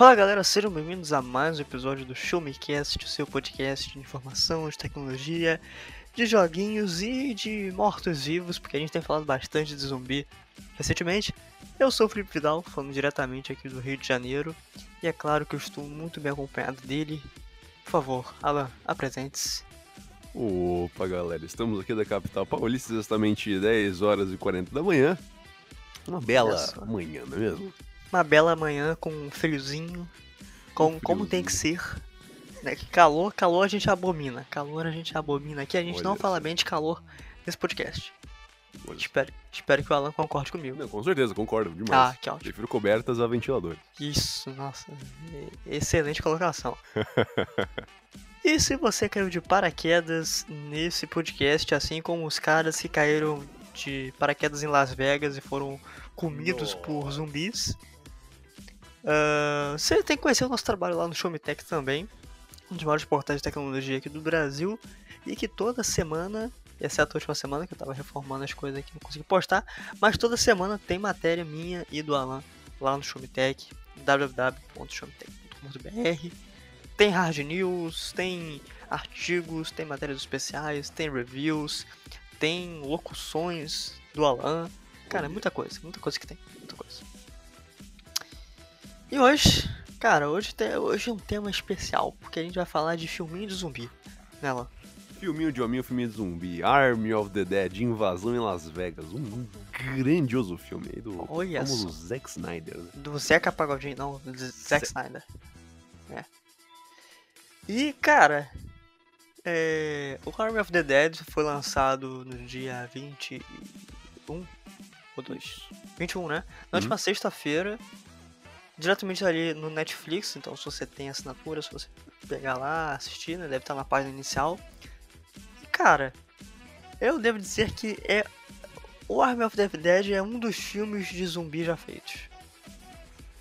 Fala galera, sejam bem-vindos a mais um episódio do Show Me Cast, o seu podcast de informação, de tecnologia, de joguinhos e de mortos-vivos, porque a gente tem falado bastante de zumbi recentemente. Eu sou o Felipe Vidal, falando diretamente aqui do Rio de Janeiro, e é claro que eu estou muito bem acompanhado dele. Por favor, Alan, apresente-se. Opa, galera, estamos aqui da capital paulista, exatamente 10 horas e 40 da manhã. Uma bela manhã, não é mesmo? Uma bela manhã com um friozinho, com, Um como tem que ser. Né? Calor, calor a gente abomina. Calor a gente abomina. Aqui a gente não Olha fala só. bem de calor nesse podcast. Olha. Espero, espero que o Alan concorde comigo. Não, com certeza, concordo demais. Ah, que ótimo. Prefiro cobertas a ventilador. Isso, nossa. Excelente colocação. e se você caiu de paraquedas nesse podcast, assim como os caras que caíram de paraquedas em Las Vegas e foram comidos por Nossa. zumbis, ah, você tem que conhecer o nosso trabalho lá no Show Me Tech também, um dos maiores portais de tecnologia aqui do Brasil, e que toda semana, exceto a última semana que eu tava reformando as coisas aqui, não consegui postar, mas toda semana tem matéria minha e do Alan lá no Show Me Tech, www.showmetech.com.br. Tem hard news, tem artigos, tem matérias especiais, tem reviews, tem locuções do Alan. Cara, é muita coisa, muita coisa que tem, muita coisa. E hoje, cara, hoje, tem, hoje é um tema especial, porque a gente vai falar de filminho de zumbi, né, Alan? Filminho de hominho, filminho de zumbi, Army of the Dead, Invasão em Las Vegas. Um grandioso filme aí do Olha famoso só. Zack Snyder. né? Do Zeca Pagodinho, não, do Zack Snyder. É. E, cara, é, o Army of the Dead foi lançado no dia 21 ou 2? 21, né? Na última sexta-feira, diretamente ali no Netflix, então se você tem assinatura, se você pegar lá, assistir, né, deve estar na página inicial. E, cara, eu devo dizer que é o Army of the Dead é um dos filmes de zumbi já feitos.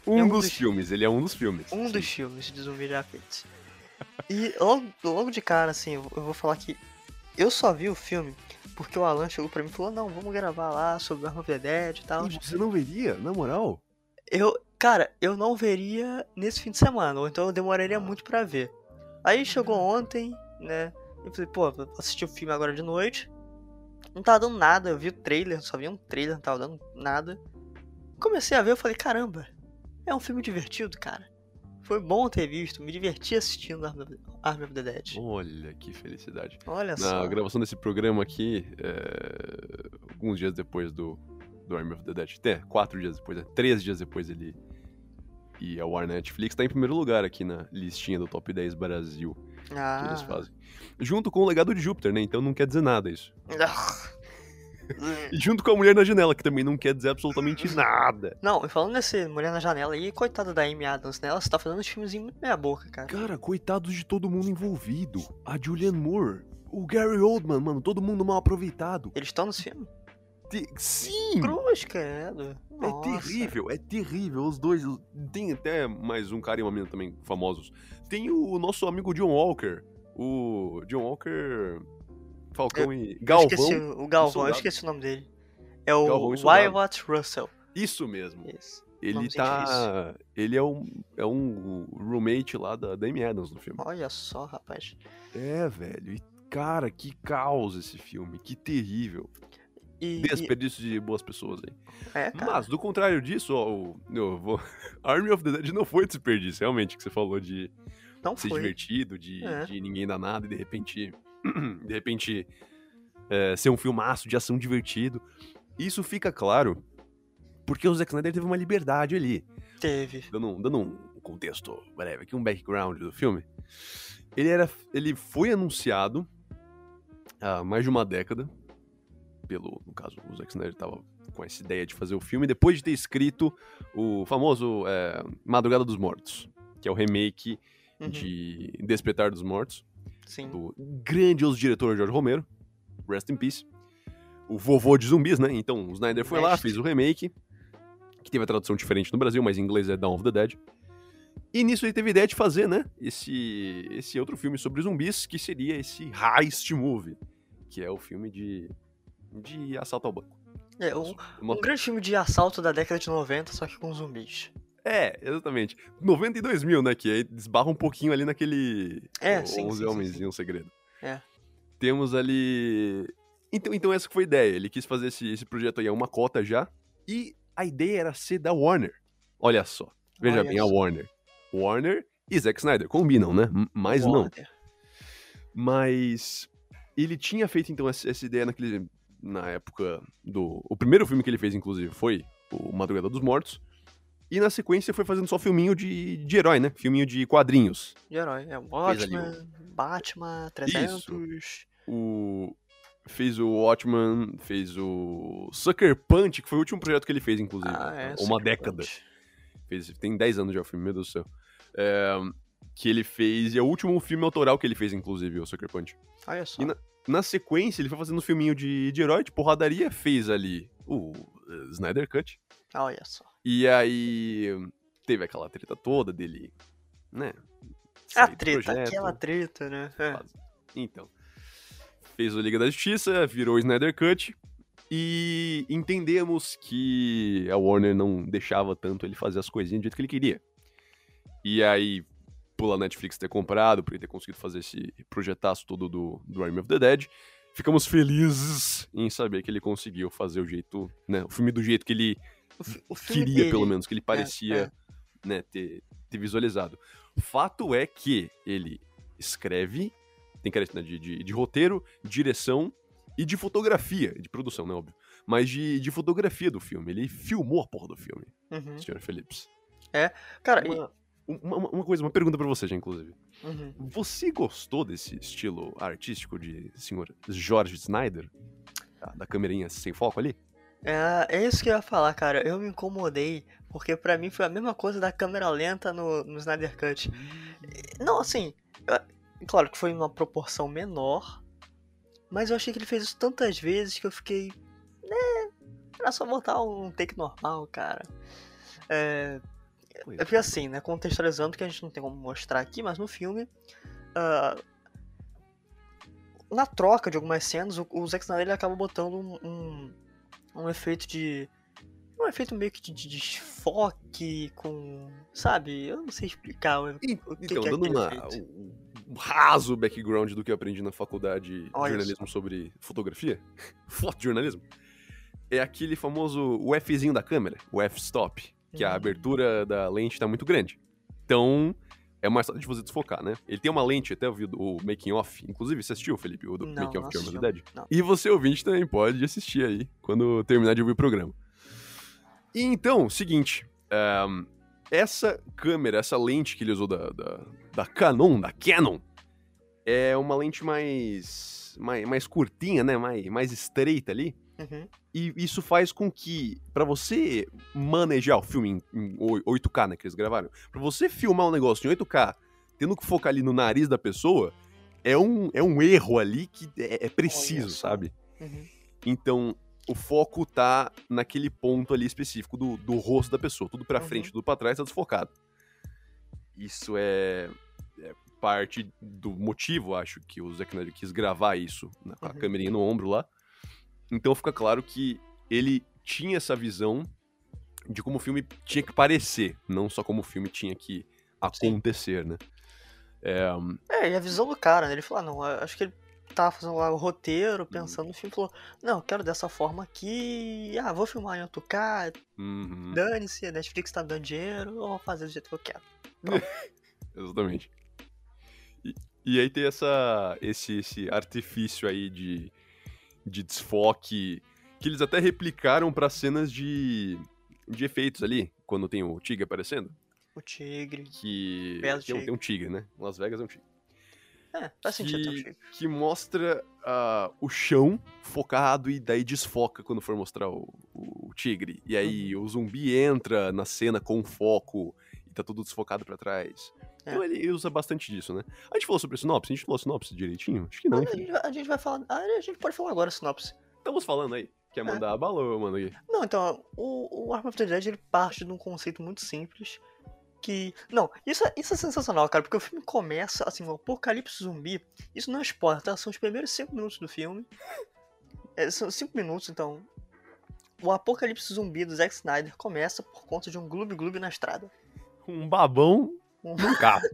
Um É um dos dos- filmes, ele é um dos filmes. Um Sim. dos filmes de zumbi já feitos. E logo, logo de cara, assim, eu vou falar que eu só vi o filme porque o Alan chegou pra mim e falou: Não, vamos gravar lá sobre Arm of the Dead e tal. E você não veria, na moral? Eu, cara, eu não veria nesse fim de semana, ou então eu demoraria Ah. muito pra ver. Aí chegou ontem, né? Eu falei: Pô, vou assistir o filme agora de noite. Não tava dando nada, eu vi o trailer, só vi um trailer, não tava dando nada. Comecei a ver, eu falei: Caramba, é um filme divertido, cara. Foi bom ter visto, me diverti assistindo Army of the Dead. Olha que felicidade. Olha Na só. gravação desse programa aqui, é, alguns dias depois do, do Army of the Dead, até quatro dias depois, né? três dias depois ele ia ao ar na Netflix, tá em primeiro lugar aqui na listinha do Top 10 Brasil que eles Ah. fazem. Junto com o Legado de Júpiter, né? Então não quer dizer nada isso. E junto com a Mulher na Janela, que também não quer dizer absolutamente nada. Não, e falando nesse Mulher na Janela aí, coitada da Amy Adams, né? Ela tá fazendo uns filmezinhos muito meia boca, cara. Cara, coitados de todo mundo envolvido. A Julianne Moore, o Gary Oldman, mano, todo mundo mal aproveitado. Eles estão nesse filme? Te- Sim! Cruz, credo. É Nossa. terrível, é terrível. Os dois. Tem até mais um cara e uma mina também famosos. Tem o nosso amigo John Walker. O John Walker. Falcão e. Eu Galvão. esqueci o Galvão, eu esqueci o nome dele. É o e. Wyatt Russell. Isso mesmo. Isso. Ele tá. Ele é um, é um roommate lá da, da Amy Adams no filme. Olha só, rapaz. É, velho. E, cara, que caos esse filme. Que terrível. E, Desperdício de boas pessoas aí. é. Mas, do contrário disso, ó, o, eu vou... Army of the Dead não foi desperdício, realmente, que você falou de não ser foi. divertido, de, É. de ninguém dar nada e de repente. de repente. é, ser um filmaço de ação divertido. Isso fica claro porque o Zack Snyder teve uma liberdade ali. Teve. Dando, um- dando um contexto breve aqui, um background do filme. Ele, era, ele foi anunciado há mais de uma década. Pelo, no caso, o Zack Snyder tava com essa ideia de fazer o filme, depois de ter escrito o famoso é, Madrugada dos Mortos, que é o remake Uhum, de Despertar dos Mortos, Sim. do grandioso diretor George Romero, rest in peace, o vovô de zumbis, né? Então o Snyder foi lá, fez o remake, que teve a tradução diferente no Brasil, mas em inglês é Dawn of the Dead. E nisso ele teve a ideia de fazer, né, esse, esse outro filme sobre zumbis, que seria esse Heist Movie, que é o filme de, de assalto ao banco. É, um, Uma- um grande filme de assalto da década de 90, só que com zumbis. É, exatamente. 92 mil, né? Que aí desbarra um pouquinho ali naquele. É, sim, 11 sim, sim, Homens e um Segredo. É. Temos ali. Então, então essa foi a ideia. Ele quis fazer esse, esse projeto aí a uma cota já. E a ideia era ser da Warner. Olha só. Veja Olha bem, a. Warner. Warner e Zack Snyder. Combinam, né? Mas não. Warner. Mas ele tinha feito então essa ideia naquele na época do o primeiro filme que ele fez inclusive foi o Madrugada dos Mortos. E na sequência foi fazendo só filminho de, de herói, né? Filminho de quadrinhos. De herói. É o Batman, 300. O fez o Watchman, fez o Sucker Punch, que foi o último projeto que ele fez inclusive, Ah, é. uma Sucker década. Punch. Fez, tem 10 anos já o filme, meu Deus do céu. É, que ele fez, e é o último filme autoral que ele fez inclusive, o Sucker Punch. Olha só. E na- Na sequência, ele foi fazendo um filminho de, de herói, de porradaria, fez ali o eh, Snyder Cut. Olha só. E aí teve aquela treta toda dele, né? A treta, projeto. aquela treta, né? É. Então, fez o Liga da Justiça, virou o Snyder Cut. E entendemos que a Warner não deixava tanto ele fazer as coisinhas do jeito que ele queria. E aí, pela Netflix ter comprado, por ele ter conseguido fazer esse projetaço todo do, do Army of the Dead, ficamos felizes em saber que ele conseguiu fazer o jeito, né? O filme do jeito que ele queria, dele, pelo menos, que ele parecia é. Né, ter, ter visualizado. Fato é que ele escreve, tem crédito né, de, de, de roteiro, direção e de fotografia, de produção, né, óbvio. Mas de, de fotografia do filme. Ele filmou a porra do filme, Uhum. senhor Phillips. Cara, e- Uma, uma, coisa, uma pergunta pra você já, inclusive. uhum. Você gostou desse estilo artístico de senhor George Snyder? Da, da câmerinha sem foco ali? É, é isso que eu ia falar, cara. Eu me incomodei, porque pra mim foi a mesma coisa da câmera lenta no, no Snyder Cut. Não, assim, eu- claro que foi uma proporção menor, mas eu achei que ele fez isso tantas vezes que eu fiquei. Né, era só botar um take normal, cara. É, Pois é porque assim, né, contextualizando que a gente não tem como mostrar aqui, mas no filme. ah, na troca de algumas cenas, o, o Zack Snyder acaba botando um, um, um efeito de. Um efeito meio que de, de desfoque com. Sabe? Eu não sei explicar. o- E- o que Então, que é dando uma, um, um raso background do que eu aprendi na faculdade de Olha jornalismo sobre fotografia, fotojornalismo, é aquele famoso o Fzinho da câmera, o f-stop, que a Hum. abertura da lente tá muito grande. Então, é mais fácil de você desfocar, né? Ele tem uma lente, até eu vi o making off, inclusive você assistiu, Felipe, o do Não, making off de assisti, the Dead? não. E você ouvinte também pode assistir aí, quando terminar de ouvir o programa. E então, seguinte, ahn, essa câmera, essa lente que ele usou da, da, da Canon, da Canon, é uma lente mais, mais, mais curtinha, né? Mais, mais estreita ali. Uhum. E isso faz com que, pra você manejar o filme em, em oi- 8K, né, que eles gravaram, pra você filmar um negócio em 8K, tendo que focar ali no nariz da pessoa, é um, é um erro ali que é, é preciso, sabe? Uhum. Então, o foco tá naquele ponto ali específico do, do rosto da pessoa. Tudo pra Uhum. frente, tudo pra trás, tá desfocado. Isso é, é parte do motivo, acho, que o Zack Snyder quis gravar isso, né, com a Uhum. câmerinha no ombro lá. Então fica claro que ele tinha essa visão de como o filme tinha que parecer, não só como o filme tinha que acontecer, né? É, É, e a visão do cara, né? Ele falou, ah, não, acho que ele tava fazendo lá o Uhum. roteiro, pensando no filme, falou, não, eu quero dessa forma aqui, ah, vou filmar em 8K, uhum, dane-se, a Netflix tá me dando dinheiro, eu vou fazer do jeito que eu quero. Exatamente. E, e aí tem essa, esse, esse artifício aí de, de desfoque que eles até replicaram pra cenas de, de efeitos ali, quando tem o tigre aparecendo. O tigre. Que Belo tem, um, tigre. tem um tigre, né? Las Vegas é um tigre. É, faz sentido ter um que, que mostra ah, o chão focado e daí desfoca quando for mostrar o, o tigre. E aí Uhum. o zumbi entra na cena com foco e tá tudo desfocado pra trás. É. Então ele usa bastante disso, né? A gente falou sobre a sinopse? A gente falou a sinopse direitinho? Acho que não, a, gente, vai- a gente vai falar. ah, A gente pode falar agora a sinopse. Estamos falando aí. Quer mandar a bala ou eu mando aí? Não, então, o, o Arm of the Dead ele parte de um conceito muito simples. Que. Não, isso é, isso é sensacional, cara, porque o filme começa, assim, o apocalipse zumbi. Isso não é spoiler, tá? São os primeiros 5 minutos do filme. É, são 5 minutos, então. o apocalipse zumbi do Zack Snyder começa por conta de um gloob-gloob na estrada. Um babão Um, no carro.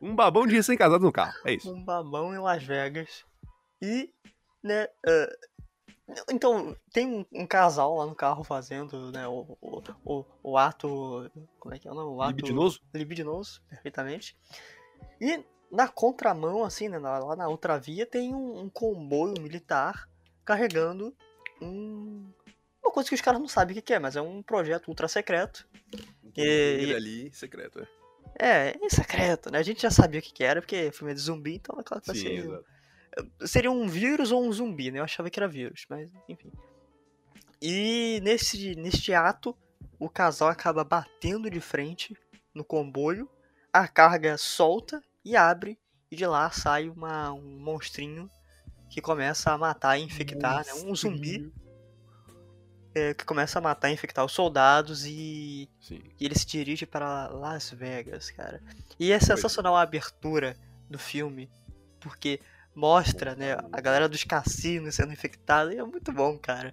um babão de recém-casado no carro. É isso. um babão em Las Vegas. E, né, ah, então, tem um, um casal lá no carro fazendo, né, o, o, o, o ato, como é que é o nome? O ato Libidinoso? libidinoso, perfeitamente. E na contramão, assim, né, lá na outra via, tem um, um comboio militar carregando um... Uma coisa que os caras não sabem o que é, mas é um projeto ultra secreto. E- Ele ali, secreto, é. É, é secreto, né? A gente já sabia o que que era, porque filme é de zumbi, então é claro que vai ser... exato. Seria um vírus ou um zumbi, né? Eu achava que era vírus, mas enfim. E nesse, neste ato, o casal acaba batendo de frente no comboio, a carga solta e abre, e de lá sai uma, um monstrinho que começa a matar e infectar, né? Um zumbi é, que começa a matar e infectar os soldados e Sim. e ele se dirige para Las Vegas, cara. E é sensacional a abertura do filme, porque mostra, né, a galera dos cassinos sendo infectada, e é muito bom, cara.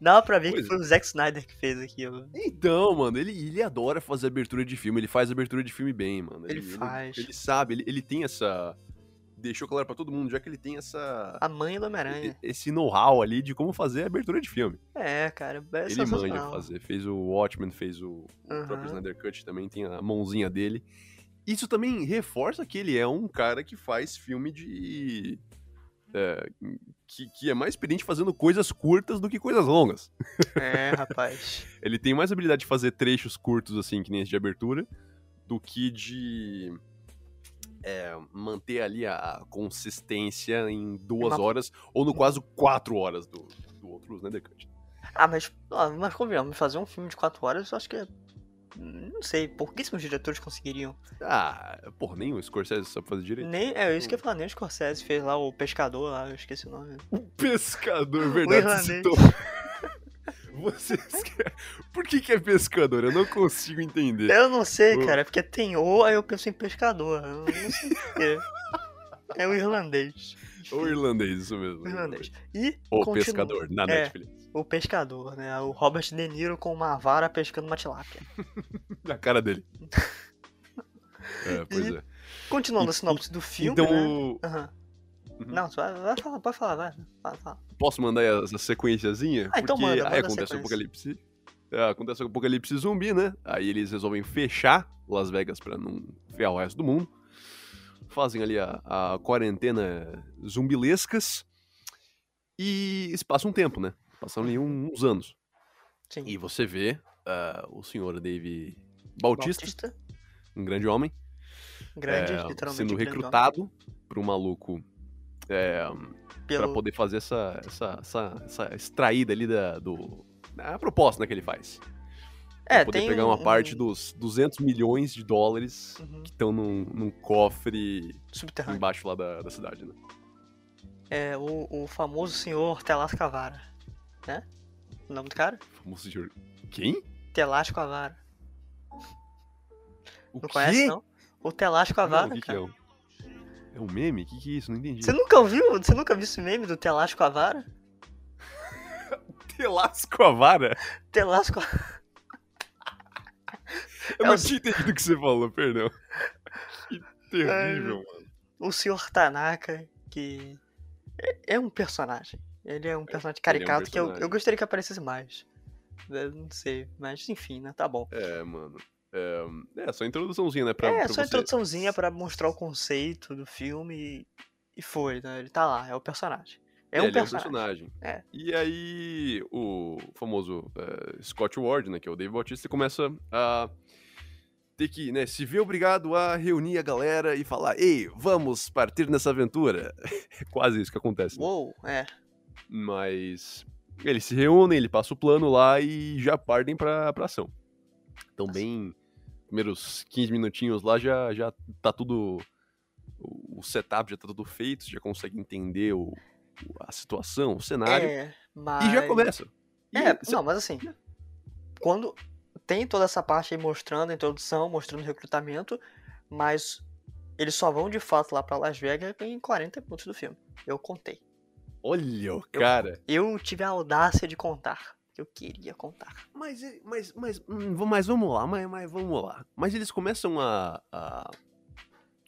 Dá pra ver Pois que foi o Zack Snyder que fez aquilo. Então, mano, ele, ele adora fazer abertura de filme, ele faz abertura de filme bem, mano. Ele faz. Ele, sabe, ele, ele tem essa. Deixou claro pra todo mundo, já que ele tem essa. A mãe do Homem-Aranha. Esse know-how ali de como fazer abertura de filme. É, cara, é ele manja fazer. Fez o Watchmen, fez o, o Aham. próprio Snyder Cut também, tem a mãozinha dele. Isso também reforça que ele é um cara que faz filme de. é, que, que é mais experiente fazendo coisas curtas do que coisas longas. É, rapaz. Ele tem mais habilidade de fazer trechos curtos, assim, que nem esse de abertura, do que de é, manter ali a consistência em duas Uma- horas, ou no quase quatro horas do, do outro Snyder Cut. Ah, mas, mas convenhamos, fazer um filme de 4 horas, eu acho que é. Não sei, pouquíssimos diretores conseguiriam. Ah, porra, nem o Scorsese sabe fazer direito. Nem, é isso que eu ia falar, nem o Scorsese fez lá o Pescador lá, eu esqueci o nome. O pescador, O verdade, irlandês. Você citou. Você esque- Por que, que é pescador? Eu não consigo entender. Eu não sei, O- cara, porque tem o, aí eu penso em pescador. Eu não sei porquê. É o irlandês. O irlandês, isso mesmo. O irlandês. E O continua- pescador, na É. Netflix. O pescador, né? O Robert De Niro com uma vara pescando uma tilápia. Na cara dele. É, pois E- é. Continuando E- a sinopse do filme, então, né? o- Aham. Uhum. Não, você vai, vai falar, pode falar, vai. Fala, fala. posso mandar essa sequenciazinha? Ah, então Porque manda, aí manda a acontece o apocalipse. é, acontece o apocalipse zumbi, né? Aí eles resolvem fechar Las Vegas pra não ferrar o resto do mundo. Fazem ali a, a quarentena zumbilescas. E se passa um tempo, né? Passam ali um- uns anos. Sim. E você vê ah, o senhor Dave Bautista, Bautista, um grande homem, grande, é, literalmente. sendo recrutado por um maluco é, homem, pra pelo... poder fazer essa, essa, essa, essa extraída ali da, do. A proposta né, que ele faz. Pra É, poder pegar um, uma parte um dos 200 milhões de dólares Uhum. que estão num, num cofre subterrâneo. embaixo lá da, da cidade, né? É o, o famoso senhor Telasco Avara, né? O nome do cara? O famoso senhor. Quem? Telasco Avara. O Não quê? conhece, não? O Telasco Não, Avara, o que, que cara. é? Um- É um meme? O que, que é isso? Não entendi. Você nunca ouviu? Você nunca viu esse meme do Telasco Avara? Telasco a vara? Telasco Eu É não o- tinha entendido o que você falou, perdão. Que terrível, mano. o senhor Tanaka, que é- é um personagem. Ele é um personagem caricato que eu, personagem. eu gostaria que aparecesse mais. Eu não sei, mas enfim, né? Tá bom. É, mano. É, é só introduçãozinha, né? Pra, é, pra só você... introduçãozinha pra mostrar o conceito do filme e, foi, né? Ele tá lá, é o personagem. É, um ele personagem. é um personagem. É. E aí, o famoso eh, Scott Ward, né, que é o Dave Bautista, começa a ter que, né, se ver obrigado a reunir a galera e falar, ei, vamos partir nessa aventura. É quase isso que acontece. né? Uou, é. Mas eles se reúnem, ele passa o plano lá e já partem pra, pra ação. Então, bem, primeiros 15 minutinhos lá já, já tá tudo. O setup já tá tudo feito, você já consegue entender o, a situação, o cenário. É, mas. E já começa. E É, cê- não, mas assim, quando tem toda essa parte aí mostrando a introdução, mostrando o recrutamento, mas eles só vão de fato lá pra Las Vegas em 40 minutos do filme. Eu contei. Olha cara. Eu tive a audácia de contar. Que eu queria contar. Mas, mas, mas, hum, mas vamos lá, mas, mas vamos lá. Mas eles começam a, a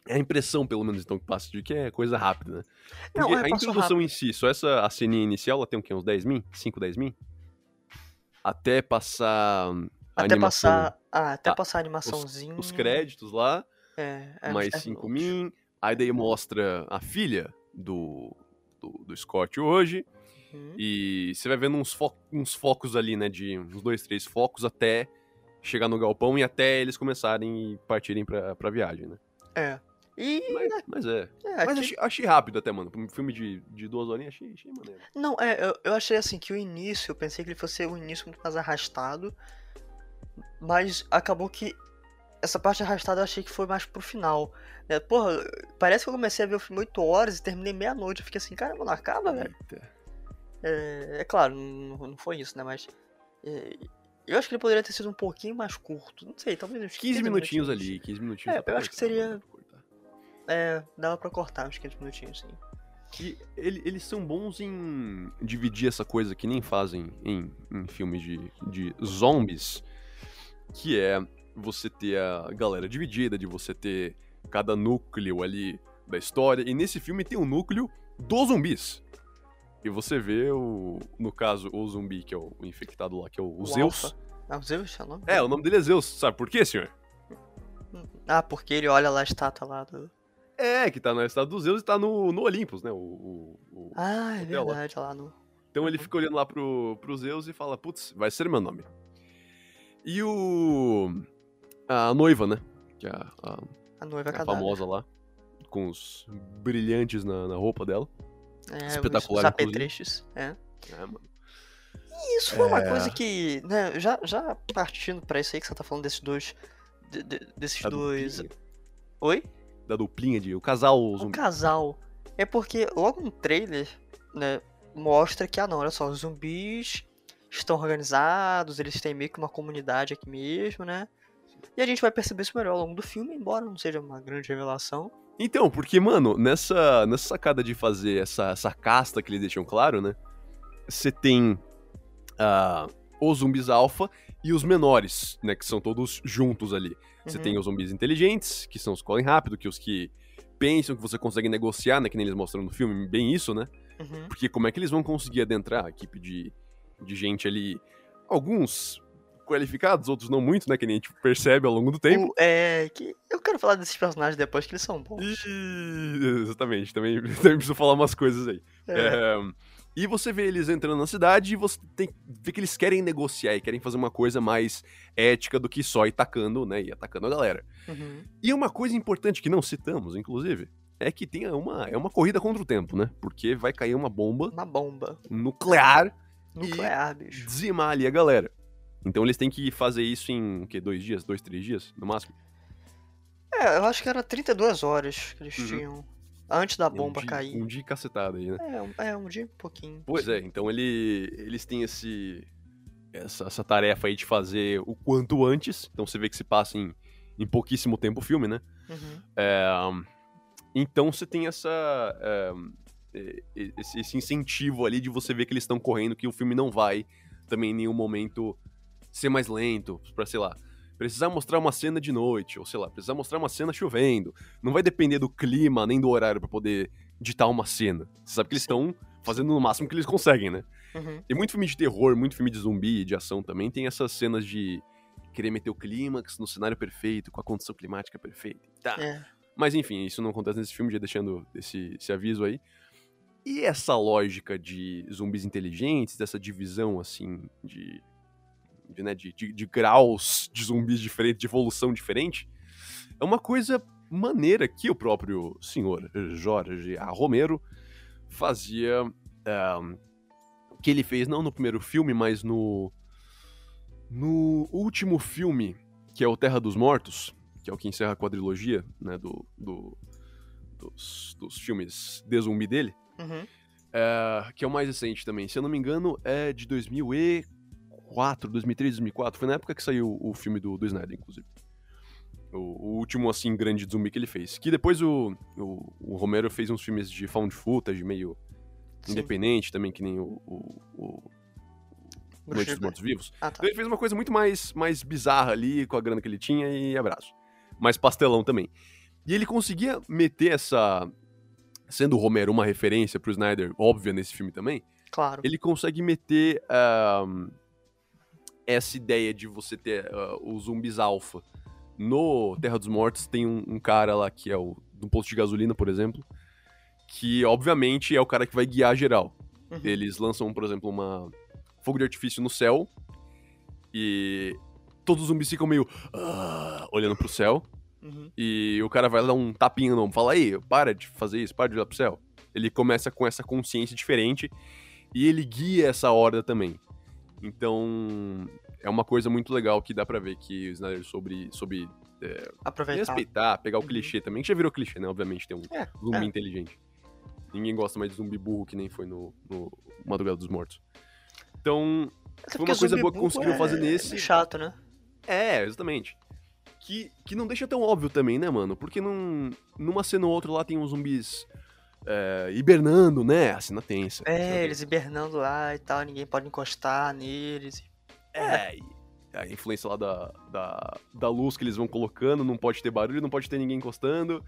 é a impressão, pelo menos, então, que passa de que é coisa rápida, né? Porque Não, é, a introdução rápido. em si, só essa a ceninha inicial, ela tem o quê? Uns 10 min? 5, 10 min? Até passar hum, a Até animação, passar. Ah, até Ah, passar a animaçãozinha. os créditos lá, É, é, mais uns 10 5 minutos. min. Aí daí mostra a filha do, do, do Scott hoje. Uhum. E você vai vendo uns, fo- uns focos ali, né? De uns dois, três focos até chegar no galpão e até eles começarem e partirem pra, pra viagem, né? É. E. Mas, mas é. é, Mas achei, achei rápido até, mano. Um filme de, de duas horinhas, achei, achei maneiro. Não, é, eu, eu achei assim que o início, eu pensei que ele fosse um início muito mais arrastado, mas acabou que essa parte arrastada eu achei que foi mais pro final. Né? Porra, parece que eu comecei a ver o filme 8 horas e terminei meia-noite. Eu fiquei assim, caramba, não acaba, velho? Eita. É, é claro, não, não foi isso, né? Mas. é, eu acho que ele poderia ter sido um pouquinho mais curto. Não sei, talvez uns 15 minutinhos ali, 15 minutinhos. É, eu acho que cortar, seria- cortar. É, dava pra cortar uns 15 minutinhos, sim. E ele- eles são bons em dividir essa coisa que nem fazem em, em filmes de, de zombies, que é você ter a galera dividida, de você ter cada núcleo ali da história. E nesse filme tem um núcleo dos zumbis. E você vê o, no caso, o zumbi, que é o infectado lá, que é o, o Zeus. Alpha. Ah, o Zeus é o nome? É, o nome dele é Zeus, sabe por quê, senhor? Ah, porque ele olha lá a estátua lá do. É, que tá na estado dos Zeus e tá no, no Olympus, né? O, o- o- Ah, é Hotel lá. verdade, lá no. Então ele Uhum. fica olhando lá pro, pro Zeus e fala, putz, vai ser meu nome. E o... A noiva, né? Que é a, a- A noiva a cadáver. famosa lá, com os brilhantes na, na roupa dela. É, espetacular, Os apetrechos. É. É, mano. E isso foi uma É. coisa que, né, já, já partindo pra isso aí que você tá falando desses dois. de- de- desses Da dois. duplinha, Oi? da duplinha de... O casal O zumbi. casal. É porque logo no trailer, né, mostra que, ah não, olha só, os zumbis estão organizados, eles têm meio que uma comunidade aqui mesmo, né? E a gente vai perceber isso melhor ao longo do filme, embora não seja uma grande revelação. Então, porque, mano, nessa, nessa sacada de fazer essa, essa casta que eles deixam claro, né? Você tem ah, os zumbis alfa e os menores, né? Que são todos juntos ali. Você Uhum. tem os zumbis inteligentes, que são os que correm rápido, que os que pensam que você consegue negociar, né? Que nem eles mostram no filme, bem isso, né? Uhum. Porque como é que eles vão conseguir adentrar a equipe de, de gente ali? Alguns qualificados, outros não muito, né? Que nem a gente percebe ao longo do tempo. O- é que eu quero falar desses personagens depois que eles são bons. E... Exatamente, também, também preciso falar umas coisas aí. É. É, E você vê eles entrando na cidade e você tem vê que eles querem negociar e querem fazer uma coisa mais ética do que só ir tacando, né? E atacando a galera. Uhum. E uma coisa importante que não citamos, inclusive, é que tem uma, é uma corrida contra o tempo, né? Porque vai cair uma bomba Uma bomba nuclear nuclear, bicho. dizimar ali a galera. Então eles têm que fazer isso em o quê? Dois dias? Dois, três dias, no máximo? É, eu acho que era 32 horas que eles Uhum. tinham antes da É um bomba dia- cair. Um dia cacetado aí, né? É, um, é, um dia e pouquinho. Pois é, então ele, eles têm esse, essa, essa tarefa aí de fazer o quanto antes. Então você vê que se passa em, em pouquíssimo tempo o filme, né? Uhum. É, então você tem essa, é, e- esse, esse incentivo ali de você ver que eles estão correndo, que o filme não vai também em nenhum momento ser mais lento, pra, sei lá, precisar mostrar uma cena de noite, ou sei lá, precisar mostrar uma cena chovendo. Não vai depender do clima nem do horário pra poder ditar uma cena. Você sabe que eles estão fazendo no máximo que eles conseguem, né? Uhum. E muito filme de terror, muito filme de zumbi e de ação também tem essas cenas de querer meter o clímax no cenário perfeito, com a condição climática perfeita. Tá. É. Mas enfim, isso não acontece nesse filme, já deixando esse, esse aviso aí. E essa lógica de zumbis inteligentes, dessa divisão, assim, de, de, né, de, de, de graus de zumbis diferentes, de evolução diferente, é uma coisa maneira que o próprio senhor Jorge A. Romero fazia. eh, que ele fez não no primeiro filme, mas no. No último filme, que é o Terra dos Mortos, que é o que encerra a quadrilogia, né, do, do- dos, dos filmes de zumbi dele, Uhum. é, que é o mais recente também. Se eu não me engano, é de 2004, 2003, 2004. Foi na época que saiu o filme do, do Snyder, inclusive. O, o último, assim, grande zumbi que ele fez. Que depois o, o, o Romero fez uns filmes de found footage, meio Sim. independente também, que nem o, o, o Noite dos Mortos-Vivos. Ah, tá. Então ele fez uma coisa muito mais, mais bizarra ali, com a grana que ele tinha, e abraço. Mais pastelão também. E ele conseguia meter essa. Sendo o Romero uma referência pro Snyder, óbvia nesse filme também, Claro. ele consegue meter ahm, essa ideia de você ter ah, os zumbis alfa. No Terra dos Mortos tem um, um cara lá que é o um posto de gasolina, por exemplo, que obviamente é o cara que vai guiar geral. Uhum. Eles lançam, por exemplo, uma fogo de artifício no céu e todos os zumbis ficam meio ah, olhando pro céu Uhum. e o cara vai lá dar um tapinha no ombro, fala aí, para de fazer isso, para de olhar pro céu. Ele começa com essa consciência diferente e ele guia essa horda também. Então, é uma coisa muito legal que dá pra ver que o Snyder sobre, sobre Aproveitar. respeitar, pegar o Uhum. clichê também, que já virou clichê, né? Obviamente tem um É, zumbi é. inteligente. Ninguém gosta mais de zumbi burro que nem foi no, no Madrugada dos Mortos. Então, Até Foi uma coisa boa que conseguiram é- fazer nesse. É chato, né? é, exatamente. Que, que não deixa tão óbvio também, né, mano? Porque num, numa cena ou outra lá tem uns zumbis é, hibernando, né? A cena tensa. É, eles hibernando lá e tal, ninguém pode encostar neles. É, e a influência lá da, da, da luz que eles vão colocando, não pode ter barulho, não pode ter ninguém encostando.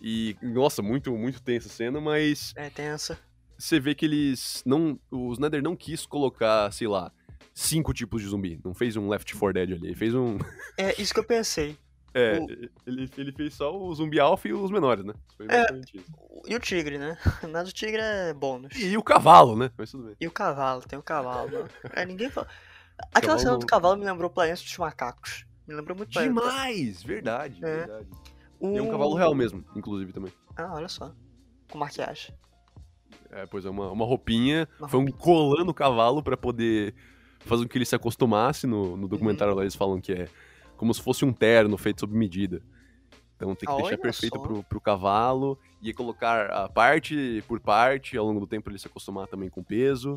E, nossa, muito, muito tensa a cena, mas É tensa. você vê que eles não. O Snyder não quis colocar, sei lá, cinco tipos de zumbi. Não fez um Left 4 Dead ali. Fez um. É isso que eu pensei. É, O- ele, ele fez só o zumbi alfa e os menores, né? Foi É. basicamente isso. E o tigre, né? Mas o tigre é bônus. E o cavalo, né? Mas tudo bem. E o cavalo, tem o cavalo. né? É, ninguém fala. Aquela Cavalo- cena do cavalo me lembrou Planeta dos Macacos. Me lembrou muito Planeta- Demais! Verdade, É. verdade. O... Tem um cavalo real mesmo, inclusive, também. Ah, olha só. Com maquiagem. É, pois é, uma, uma roupinha. Uma foi um colando o cavalo pra poder fazer com que ele se acostumasse. No, no documentário Uhum. lá eles falam que é como se fosse um terno feito sob medida. Então tem que deixar Olha perfeito pro, pro cavalo e colocar a parte por parte ao longo do tempo ele se acostumar também com o peso.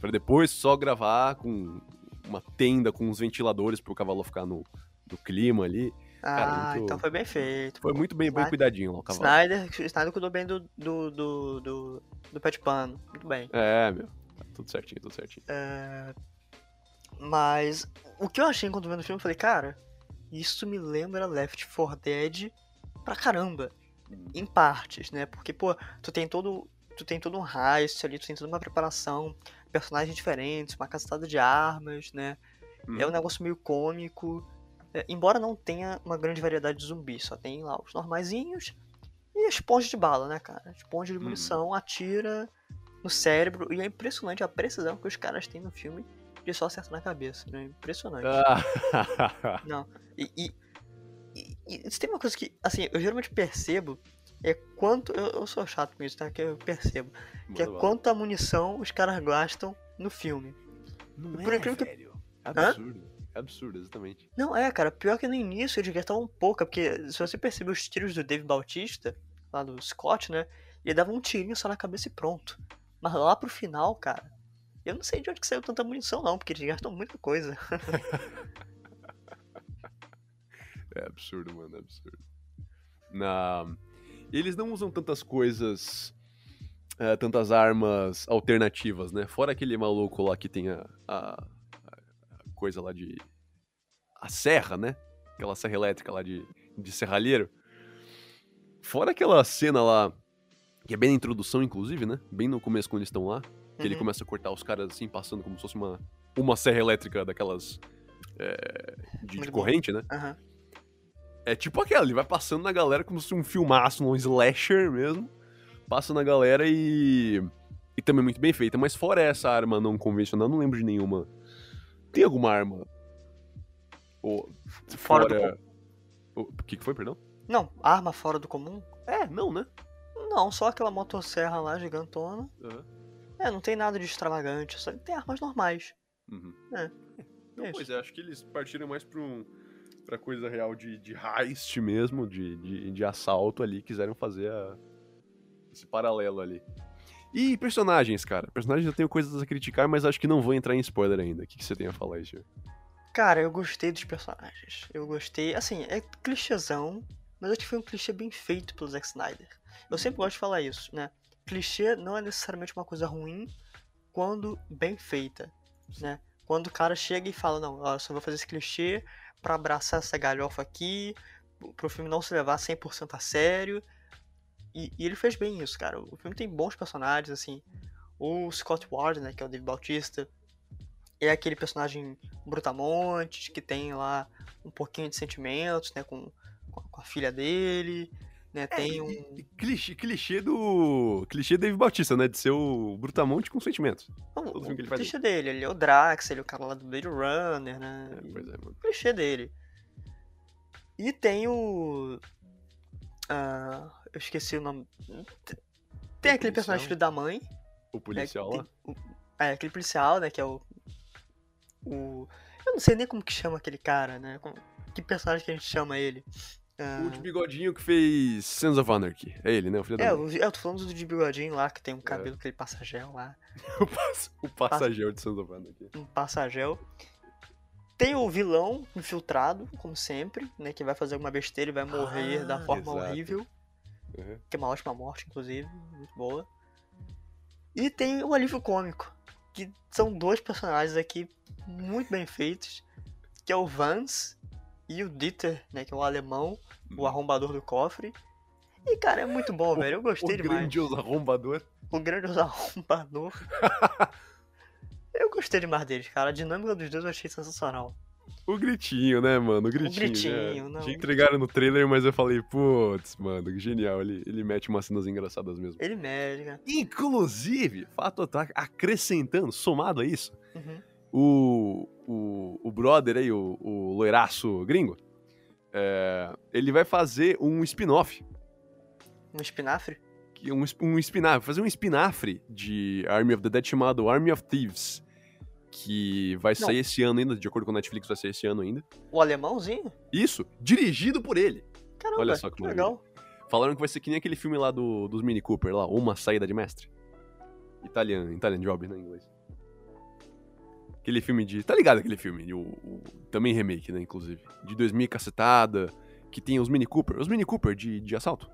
Pra depois só gravar com uma tenda com uns ventiladores pro cavalo ficar no, no clima ali. Ah, muito- então foi bem feito. Foi muito bem, bem Snyder- cuidadinho lá o cavalo. Snyder, Snyder cuidou bem do, do, do, do, do pé de pano. Muito bem. É, meu. Tá tudo certinho, tudo certinho. É, Mas o que eu achei enquanto vendo o filme, eu falei, cara, isso me lembra Left 4 Dead pra caramba. Em partes, né? Porque, pô, tu tem todo. Tu tem todo um heist ali, tu tem toda uma preparação, personagens diferentes, uma cacetada de armas, né? É um Uhum. negócio meio cômico. É, embora não tenha uma grande variedade de zumbis, só tem lá os normaizinhos e a esponja de bala, né, cara? Esponja de munição, atira no cérebro. E é impressionante a precisão que os caras têm no filme só acertar na cabeça, né? Impressionante. Ah. Não. E, e, e, e tem uma coisa que, assim, eu geralmente percebo é quanto. Eu, eu sou chato com isso, tá? Que eu percebo. Que é bala. quanta munição os caras gastam no filme. Não por é, incrível que- velho. Absurdo. Absurdo, exatamente. Não, é, cara, pior que no início eles gastavam pouca, porque se você perceber os tiros do Dave Bautista, lá do Scott, né? Ele dava um tirinho só na cabeça e pronto. Mas lá pro final, cara, eu não sei de onde que saiu tanta munição, não, porque eles gastam muita coisa. É absurdo, mano, é absurdo. Na... Eles não usam tantas coisas, é, tantas armas alternativas, né? Fora aquele maluco lá que tem a, a- a coisa lá de... A serra, né? Aquela serra elétrica lá de, de serralheiro. Fora aquela cena lá, que é bem na introdução, inclusive, né? Bem no começo, quando eles estão lá. Que ele Uhum. começa a cortar os caras assim, passando como se fosse uma, uma serra elétrica daquelas... é, de, de corrente, né? Aham. É tipo aquela, ele vai passando na galera como se fosse um filmaço, um slasher mesmo. Passa na galera e. E também muito bem feita. Mas fora essa arma não convencional, não lembro de nenhuma. Tem alguma arma? Ou, Fora do O o que, que foi, perdão? Não, arma fora do comum? É, não, né? Não, só aquela motosserra lá, gigantona. Aham. É, não tem nada de extravagante, só tem armas normais. Uhum. É. É pois é, acho que eles partiram mais pra, um, pra coisa real de, de heist mesmo, de, de, de assalto ali, quiseram fazer a- esse paralelo ali. E personagens, cara. Personagens eu tenho coisas a criticar, mas acho que não vou entrar em spoiler ainda. O que, que você tem a falar aí, Gil? Cara, eu gostei dos personagens. Eu gostei. Assim, é clichêzão, mas acho que foi um clichê bem feito pelo Zack Snyder. Eu sempre gosto de falar isso, né? Clichê não é necessariamente uma coisa ruim quando bem feita, né? quando o cara chega e fala, não, eu só vou fazer esse clichê pra abraçar essa galhofa aqui, pro filme não se levar 100% a sério. E, e ele fez bem isso, cara. O filme tem bons personagens, assim. O Scott Ward, né, que é o Dave Bautista, é aquele personagem brutamontes, que tem lá um pouquinho de sentimentos, né, com, com a filha dele, né, tem É, um... e- clichê, clichê do. Clichê Dave Bautista, né? De ser o Brutamonte com sentimentos. Não, todo o, o clichê dele, ele é o Drax, ele é o cara lá do Blade Runner, né? É, pois é, mano. o clichê dele. E tem o. ah, eu esqueci o nome. Tem aquele personagem policial. filho da mãe. O né, policial que lá. tem o- é, aquele policial, né? Que é o. O. Eu não sei nem como que chama aquele cara, né? que personagem que a gente chama ele. Ah, O de bigodinho que fez Sons of Anarchy. É ele, né? O filho da é, mãe. o, eu tô falando do de bigodinho lá, que tem um cabelo que ele passa gel lá. O, pass- o passageiro de Sons of Anarchy. um passagel. Tem o vilão infiltrado, como sempre, né? Que vai fazer alguma besteira e vai morrer da Ah, forma exato. horrível. Uhum. Que é uma ótima morte, inclusive. Muito boa. E tem o alívio cômico. Que são dois personagens aqui muito bem feitos. Que é o Vance e o Dieter, né? Que é o alemão, o arrombador do cofre. E, cara, é muito bom, velho. Eu O gostei demais. grandioso arrombador. O grandioso arrombador. eu gostei demais deles, cara. A dinâmica dos dois eu achei sensacional. O gritinho, né, mano? O gritinho. gritinho, né? não. Já entregaram no trailer, mas eu falei, putz, mano, que genial. Ele, ele mete umas cenas engraçadas mesmo. Ele mede, cara. Inclusive, fato tá acrescentando, somado a isso, Uhum. o, o, o brother aí, o, o loiraço gringo, é, ele vai fazer um spin-off. Um espinafre? que- Um, um spin-off, fazer um spin-off de Army of the Dead chamado Army of Thieves. Que vai Não. sair esse ano ainda, de acordo com a Netflix, vai sair esse ano ainda. O alemãozinho? Isso, dirigido por ele. Caramba, Olha só que que legal. Falaram que vai ser que nem aquele filme lá do, dos Mini Cooper, lá, Uma Saída de Mestre. Italiano, Italian Job, né, em inglês. Aquele filme de... Tá ligado aquele filme? O, o- também remake, né, inclusive. De 2000 e cacetada, que tem os Mini Cooper. Os Mini Cooper de, de assalto.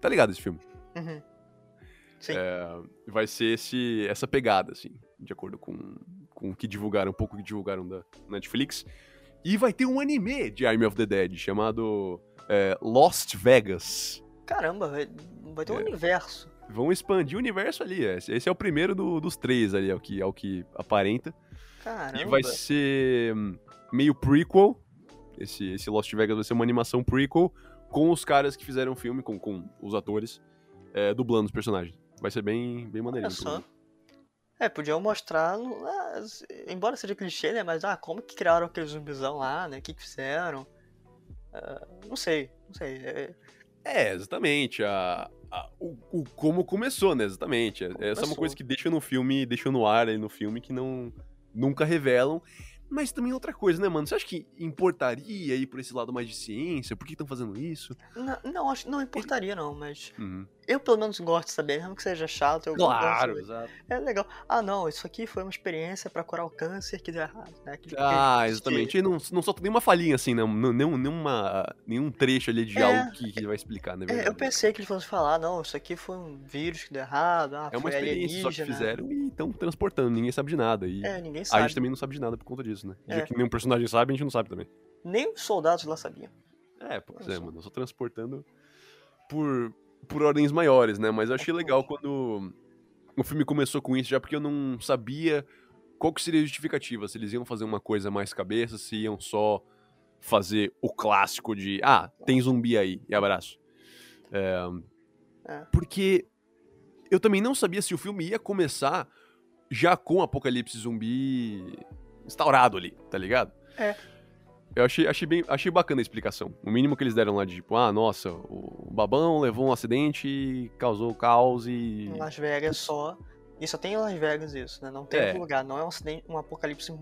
Tá ligado esse filme? Uhum. Sim. É, vai ser esse, essa pegada, assim, de acordo com, com o que divulgaram, um pouco que divulgaram da Netflix. E vai ter um anime de Army of the Dead chamado é, Lost Vegas. Caramba, vai, ter um É. universo. Vão expandir o universo ali. Esse, esse é o primeiro do- dos três ali, ao que, ao que aparenta. Caramba. E vai ser meio prequel. Esse, esse Lost Vegas vai ser uma animação prequel com os caras que fizeram o filme, com, com os atores, é, dublando os personagens. Vai ser bem, bem maneirinho. Olha só. É, podiam mostrar, ah, embora seja clichê, né? Mas, ah, como que criaram aquele zumbizão lá, né? O que que fizeram? Ah, não sei, não sei. é- É, exatamente. A, a- o, o como começou, né? Exatamente. Essa é uma começou. coisa que deixa no filme, deixa no ar aí no filme que não nunca revelam. Mas também outra coisa, né, mano? Você acha que importaria ir por esse lado mais de ciência? Por que estão fazendo isso? Não, não, acho não importaria, não, mas Uhum. Eu pelo menos gosto de saber, mesmo que seja chato, eu gosto Claro, saber. exato. É legal. Ah, não, isso aqui foi uma experiência pra curar o câncer que deu errado, né? Aquele- Ah, aquele- exatamente. E não, não solta nenhuma falinha assim, não, nenhum, nenhuma, nenhum trecho ali de É. algo que, que vai explicar, né? É, eu pensei que eles fossem falar, não, isso aqui foi um vírus que deu errado, ah, É uma experiência só que fizeram e estão transportando, ninguém sabe de nada. E É, ninguém a sabe. gente também não sabe de nada por conta disso, né? Já É. que nenhum personagem sabe, a gente não sabe também. Nem os soldados lá sabiam. É, pois é, mano. Eu só transportando por, por ordens maiores, né? Mas eu achei legal quando o filme começou com isso, já porque eu não sabia qual que seria a justificativa. Se eles iam fazer uma coisa mais cabeça, se iam só fazer o clássico de ah, tem zumbi aí, e abraço. É, É. Porque eu também não sabia se o filme ia começar já com o apocalipse zumbi instaurado ali, tá ligado? É. Eu achei, achei, bem, achei bacana a explicação. O mínimo que eles deram lá de tipo, ah, nossa, o babão levou um acidente e causou caos e. Em Las Vegas só. E só tem em Las Vegas isso, né? Não tem É. outro lugar, não é um acidente, um apocalipse É,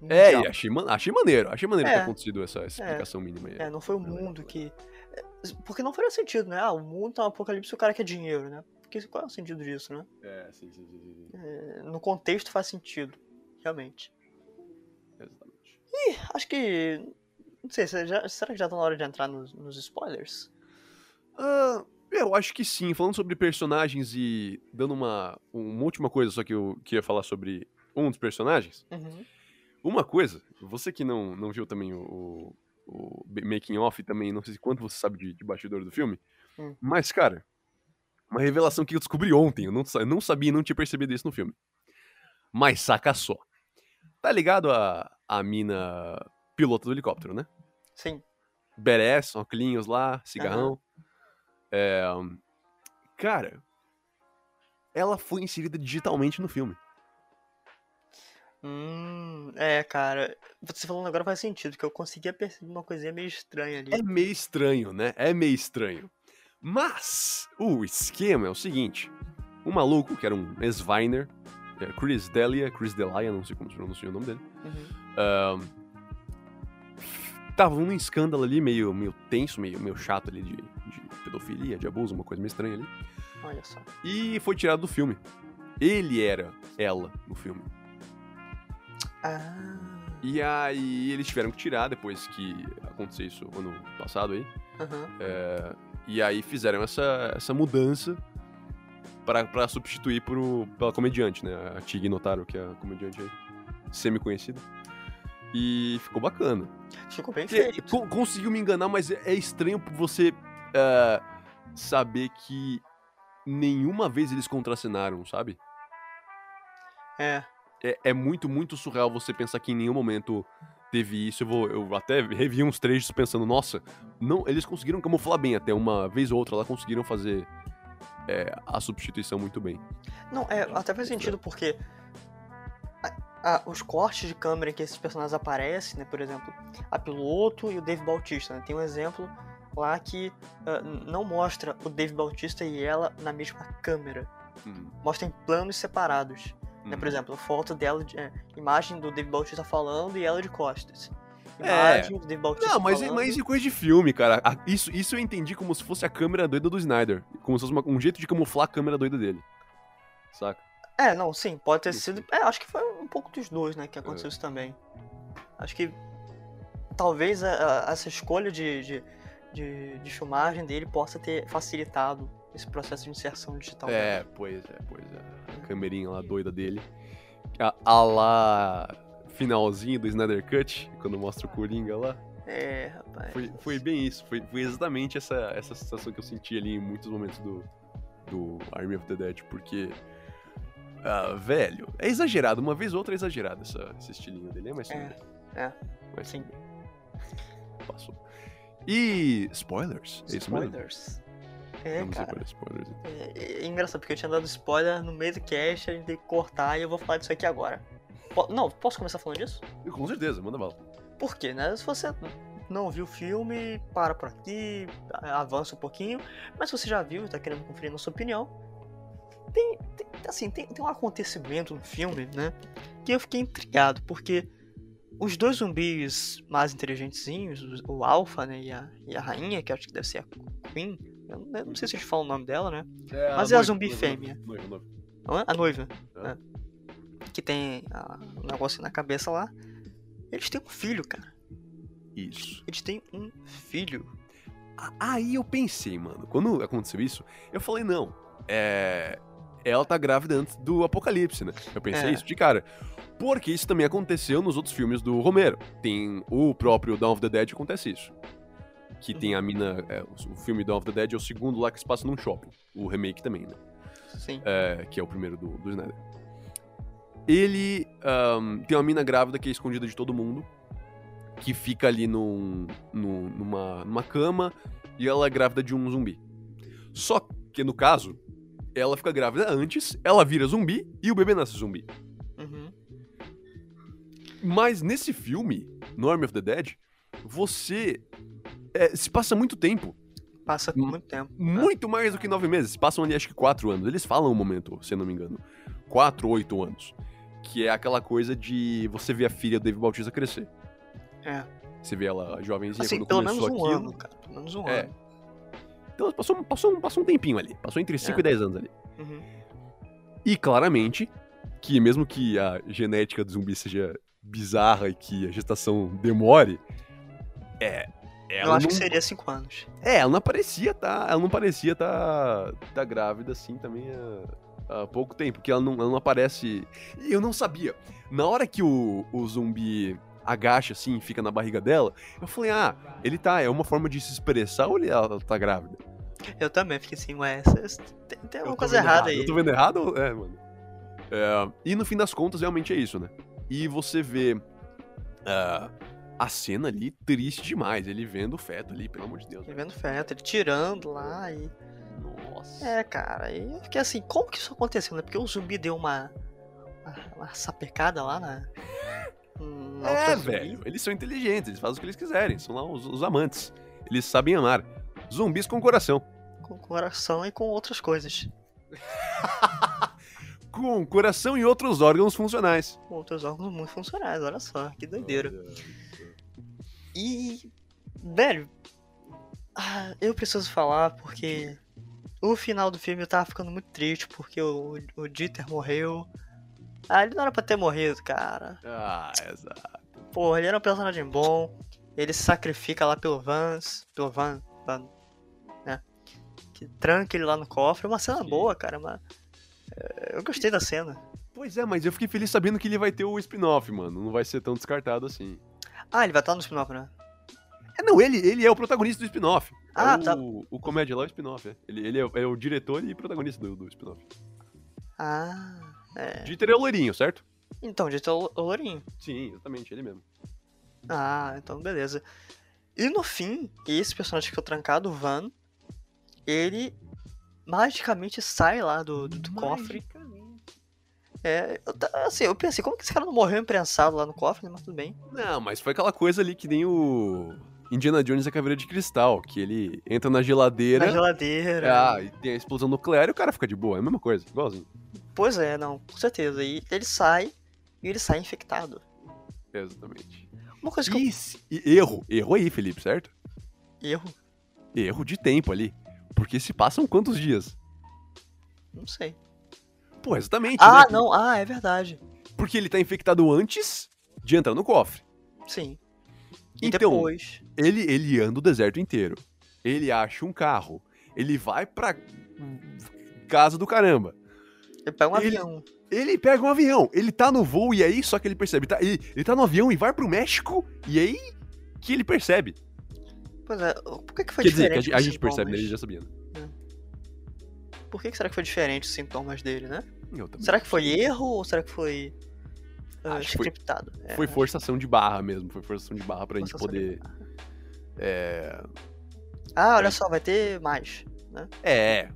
mundial. e achei, achei maneiro, achei maneiro É. ter acontecido essa, essa É. explicação mínima aí. É, não foi o É mundo que. é, Porque não faria sentido, né? Ah, o mundo tá um apocalipse e o cara quer dinheiro, né? Porque qual é o sentido disso, né? É, sim, sim, sim, sim, sim. É, no contexto faz sentido, realmente. Acho que. Não sei, será já- será que já tá na hora de entrar nos, nos spoilers? Ah, eu acho que sim. Falando sobre personagens e dando uma, uma última coisa só que eu queria falar sobre um dos personagens. Uhum. uma coisa, você que não, não viu também o, o, o making off também, não sei quanto você sabe de, de bastidor do filme, Hum. mas, cara, uma revelação que eu descobri ontem, eu não, eu não sabia e não tinha percebido isso no filme. Mas saca só. Tá ligado a, a mina pilota do helicóptero, né? Sim. Beres, óculos lá, cigarrão. É, cara, ela foi inserida digitalmente no filme. Hum, é, cara. Você falando agora faz sentido, porque eu conseguia perceber uma coisinha meio estranha ali. É meio estranho, né? É meio estranho. Mas o esquema é o seguinte: o maluco, que era um ex-Viner, é, Chris Delia, Chris Delia, não sei como se pronuncia o nome dele, Uhum. ahn, tava num escândalo ali meio, meio tenso, meio, meio chato ali de, de pedofilia, de abuso, uma coisa meio estranha ali. Olha só. E foi tirado do filme. Ele era ela no filme. Ah. E aí eles tiveram que tirar depois que aconteceu isso ano passado aí. Aham. É, e aí fizeram essa, essa mudança pra, pra substituir por, pela comediante, né? A Tig Notaro, que é a comediante semi-conhecida. E ficou bacana. Ficou bem feito. co- conseguiu me enganar, mas é é estranho você é, saber que nenhuma vez eles contracenaram, sabe? É. é, é muito, muito surreal você pensar que em nenhum momento teve isso. Eu, vou, eu até revi uns trechos pensando, nossa, não, eles conseguiram camuflar bem até uma vez ou outra, lá conseguiram fazer é, a substituição muito bem. Não, é, até faz sentido porque a- a- os cortes de câmera em que esses personagens aparecem, né? Por exemplo, a piloto e o Dave Bautista, né? Tem um exemplo lá que n- não mostra o Dave Bautista e ela na mesma câmera. Hum, Mostra em planos separados. Né? Por hum. exemplo, foto dela, de, é, imagem do Dave Bautista falando e ela de costas. É. Do Dave Bautista Não, mas, falando. mas isso é coisa de filme, cara. Isso, isso eu entendi como se fosse a câmera doida do Snyder. Como se fosse uma- um jeito de camuflar a câmera doida dele. Saca? É, não, sim, pode ter Não sido. É, acho que foi um pouco dos dois, né, que aconteceu É. isso também. Acho que talvez a- a- essa escolha de, de, de, de filmagem dele possa ter facilitado esse processo de inserção digital. É, pois é, pois é. A câmerinha lá doida dele. A, a lá finalzinho do Snyder Cut, quando mostra o Coringa lá. É, rapaz. Foi, foi bem isso, foi, foi exatamente essa, essa sensação que eu senti ali em muitos momentos do, do Army of the Dead, porque. ah, velho, é exagerado, uma vez ou outra é exagerado essa, esse estilinho dele, mas tudo É, é, Mas sim. Passou. E spoilers? É? Spoilers. É, Vamos cara. spoilers. então. É, é engraçado, porque eu tinha dado spoiler no meio do cast, a gente tem que cortar e eu vou falar disso aqui agora. Po- não, posso começar falando disso? Com certeza, manda bala. Por quê, né? Se você não viu o filme, para por aqui, a- avança um pouquinho. Mas se você já viu e tá querendo conferir na sua opinião, tem, tem- assim, tem, tem um acontecimento no filme, né? Que eu fiquei intrigado, porque os dois zumbis mais inteligentezinhos, o, Alpha, né, e a, e a rainha, que acho que deve ser a Queen, eu não, eu não sei se eles falam o nome dela, né? Mas é a zumbi fêmea. Noiva, noiva. Não é? A noiva, É. né? Que tem ah, um negócio na cabeça lá. Eles têm um filho, cara. Isso. Eles têm um filho. Aí eu pensei, mano, quando aconteceu isso, eu falei, não, é. Ela tá grávida antes do apocalipse, né? Eu pensei É. isso de cara. Porque isso também aconteceu nos outros filmes do Romero. Tem o próprio Dawn of the Dead acontece isso. Que tem a mina. é, o filme Dawn of the Dead é o segundo lá que se passa num shopping. O remake também, né? Sim. é, que é o primeiro do, do Snyder. Ele ahn, tem uma mina grávida que é escondida de todo mundo, que fica ali num, num- numa, numa cama e ela é grávida de um zumbi. Só que no caso, ela fica grávida antes, ela vira zumbi e o bebê nasce zumbi. Uhum. Mas nesse filme, no Army of the Dead, você é, se passa muito tempo. Passa muito tempo. né? Muito mais do que nove meses. Passam ali acho que quatro anos. Eles falam um momento, se eu não me engano. Quatro, oito anos. Que é aquela coisa de você ver a filha do Dave Bautista crescer. É. Você vê ela jovenzinha Assim, quando pelo menos começou um aquilo. ano, cara. Pelo menos um É. ano. Então passou, passou, um- passou um tempinho ali. Passou entre 5 É. e 10 anos ali. Uhum. E claramente, que mesmo que a genética do zumbi seja bizarra e que a gestação demore, é. Eu Ela acho não, que seria cinco anos. É, ela não parecia tá. Ela não parecia tá, tá grávida assim também há, há pouco tempo, que ela não, ela não aparece. Eu não sabia. Na hora que o, o zumbi agacha assim, fica na barriga dela, eu falei, ah, ele tá, é uma forma de se expressar ou ele, ela tá grávida? Eu também fiquei assim, ué, tem, tem Eu uma tô coisa errada errado. aí. Eu tô vendo errado? É, mano. É, e no fim das contas, realmente é isso, né? E você vê ah, a cena ali triste demais. Ele vendo o feto ali, pelo amor de Deus. Ele vendo feto, ele tirando lá e. Nossa. É, cara, e eu fiquei assim, como que isso aconteceu, né? Porque o zumbi deu uma. uma, uma sapecada lá na. na É, zumbi. velho. Eles são inteligentes, eles fazem o que eles quiserem. São lá os, os amantes. Eles sabem amar. Zumbis com coração. Com coração e com outras coisas. Com coração e outros órgãos funcionais. Com outros órgãos muito funcionais, olha só, que doideira. E. Velho. ah, eu preciso falar porque. O final do filme eu tava ficando muito triste porque o, o Dieter morreu. Ah, ele não era pra ter morrido, cara. Ah, exato. Porra, ele era um personagem bom. Ele se sacrifica lá pelo Vance. Pelo Van. Van né? Que tranca ele lá no cofre. É uma cena Sim. boa, cara. Mas, é, eu gostei da cena. Pois é, mas eu fiquei feliz sabendo que ele vai ter o spin-off, mano. Não vai ser tão descartado assim. Ah, ele vai estar no spin-off, né? É, não, ele, ele é o protagonista do spin-off. Ah, é o, tá. O comédia lá é o spin-off, é. Ele, ele é, é o diretor e protagonista do, do spin-off. Ah, é. Dieter é o loirinho, certo? Então, Dieter é o o Lourinho. Sim, exatamente, ele mesmo. Ah, então beleza. E no fim, esse personagem que foi trancado, o Van, ele magicamente sai lá do, do, do cofre. É, eu, assim, eu pensei, como que esse cara não morreu imprensado lá no cofre, né? Mas tudo bem. Não, mas foi aquela coisa ali que nem o Indiana Jones e a Caveira de Cristal, que ele entra na geladeira, Na geladeira. ah, e tem a explosão nuclear e o cara fica de boa. É a mesma coisa, igualzinho. Pois é, não, com certeza. E ele sai, e ele sai infectado. Exatamente. Uma coisa que eu... E, se- e erro, erro aí, Felipe, certo? Erro? Erro de tempo ali. Porque se passam quantos dias? Não sei. Pô, exatamente. Ah, né? não, ah, é verdade. Porque ele tá infectado antes de entrar no cofre. Sim. E Então, depois. Ele, ele anda o deserto inteiro. Ele acha um carro. Ele vai pra casa do caramba. Ele pega um ele- avião. Ele pega um avião. Ele tá no voo e aí só que ele percebe. Tá, ele, ele tá no avião e vai pro México e aí que ele percebe. Pois é, por que, que foi Quer dizer, que a, diferente? gente- a gente percebe, né? Ele já sabia. né? Por que, que será que foi diferente os sintomas dele, né? Será que foi erro ou será que foi ah, Acho que foi- scriptado? É, Foi forçação de barra mesmo. Foi forçação de barra pra gente forçação de poder. É. Ah, olha É. só, vai ter mais. É.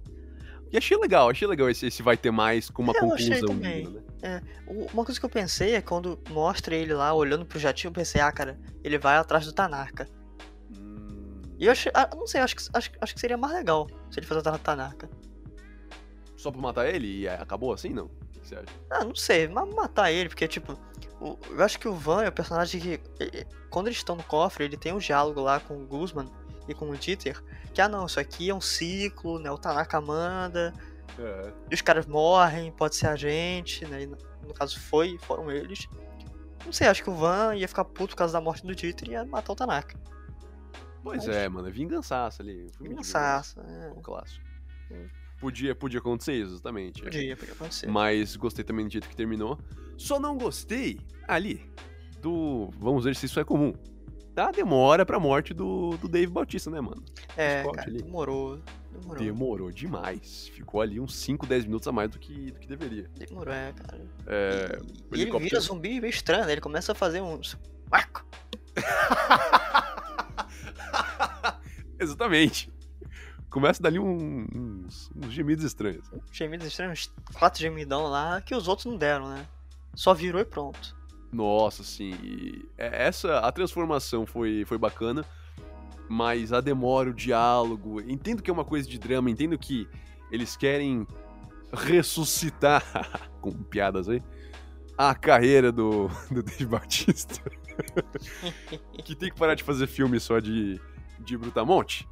E achei legal, achei legal esse, esse vai ter mais com uma Eu achei conclusão. também. digna, né? O- Uma coisa que eu pensei é quando mostra ele lá olhando pro jatinho, eu pensei, ah, cara, ele vai atrás do Tanaka. Hum, E eu achei, ah, não sei, acho que, acho, acho que seria mais legal se ele fosse atrás do Tanaka. Só pra matar ele e é, acabou assim, não? O que você acha? Ah, não sei, mas matar ele, porque, tipo, o- eu acho que o Van é o personagem que, ele- quando eles estão no cofre, ele tem um diálogo lá com o Guzman e com o Dieter, que, ah, não, isso aqui é um ciclo, né, o Tanaka manda, É. e os caras morrem, pode ser a gente, né, e no, caso foi, foram eles. Não sei, acho que o Van ia ficar puto por causa da morte do Dieter e ia matar o Tanaka. Pois Mas- é, mano, é vingançaça ali. Vingançaço, é, Um clássico. Hum. Podia, podia acontecer isso, exatamente. podia, podia acontecer. Mas gostei também do jeito que terminou. Só não gostei ali do. Vamos ver se isso é comum. Da demora pra morte do, do Dave Bautista, né, mano? É, cara, ali. demorou, demorou, Demorou demais. Ficou ali uns 5, 10 minutos a mais do que, do que deveria. demorou, é, cara. É. E- ele vira zumbi meio estranho, né? Ele começa a fazer uns. Uaco! Exatamente. Começa dali um- uns, uns gemidos estranhos. Gemidos estranhos, uns quatro gemidão lá que os outros não deram, né? Só virou e pronto. Nossa, sim. é- essa a transformação foi, foi bacana, mas a demora, o diálogo, entendo que é uma coisa de drama, entendo que eles querem ressuscitar com piadas aí a carreira do, do Dave Bautista, que tem que parar de fazer filme só de de Brutamonte.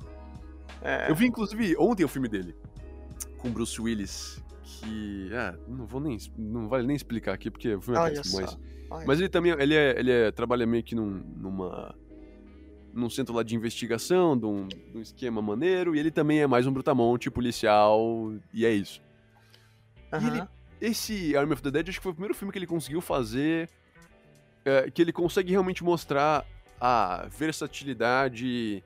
É, Eu vi inclusive ontem o filme dele com Bruce Willis, que ah, não vou nem não vale nem explicar aqui porque o filme é péssimo, mas olha mas ele também, ele, é, ele é- trabalha meio que num, numa, num centro lá de investigação, de um, de um esquema maneiro, e ele também é mais um brutamonte policial, e é isso. E ele, esse Army of the Dead, acho que foi o primeiro filme que ele conseguiu fazer. é, que ele consegue realmente mostrar a versatilidade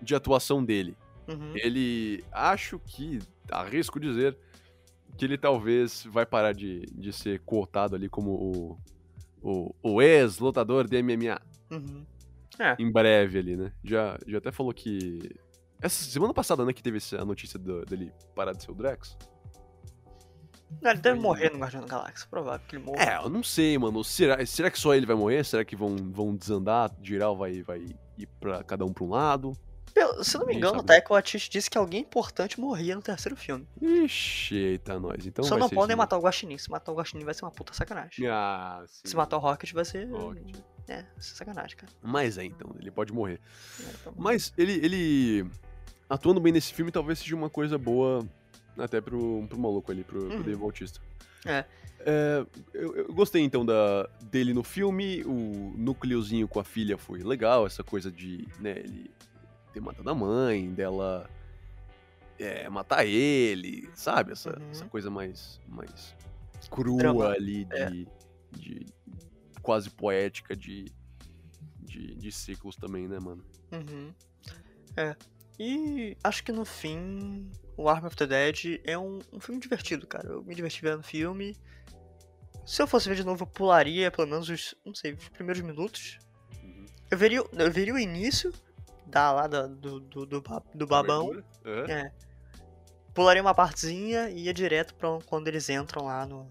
de atuação dele. Uhum. Ele. Acho que. Arrisco dizer. Que ele talvez vai parar de, de ser cotado ali como o. O, o ex-lutador de MMA. Uhum. Em breve ali, né? Já, já até falou que. Essa semana passada, né, que teve essa- a notícia do- dele parar de ser o Drax. Não, ele deve Foi- morrer no Guardião da Galáxia. Provável que ele morra. É, eu não sei, mano. Será, será que só ele vai morrer? Será que vão, vão desandar? Geral vai, vai ir pra cada um pra um lado? Se não me engano, o sabe. Taika Waititi disse que alguém importante morria no terceiro filme. Ixi, eita, nós. Então Só não podem isso matar o Guaxinim. Se matar o Guaxinim vai ser uma puta sacanagem. Ah, sim. Se matar o Rocket vai ser... Rocket. É, ser sacanagem, cara. Mas é, então, ele pode morrer. É, bom. Mas ele, ele atuando bem nesse filme talvez seja uma coisa boa até pro, pro maluco ali, pro, pro Uhum. Dave Bautista. É. É, eu, eu gostei então da, dele no filme, o núcleozinho com a filha foi legal, essa coisa de, né, ele ter matado a mãe, dela é, matar ele, sabe? Essa, Uhum. essa coisa mais, mais crua Drama. ali, de, É. de quase poética de, de, de ciclos também, né, mano? Uhum. É. E acho que no fim, o Army of the Dead é um, um filme divertido, cara. Eu me diverti vendo o filme. Se eu fosse ver de novo, eu pularia pelo menos os, não sei, os primeiros minutos. Eu veria, eu veria o início da lá do, do, do, ba- do babão. Aham. É. Pularia uma partezinha e ia direto pra quando eles entram lá no.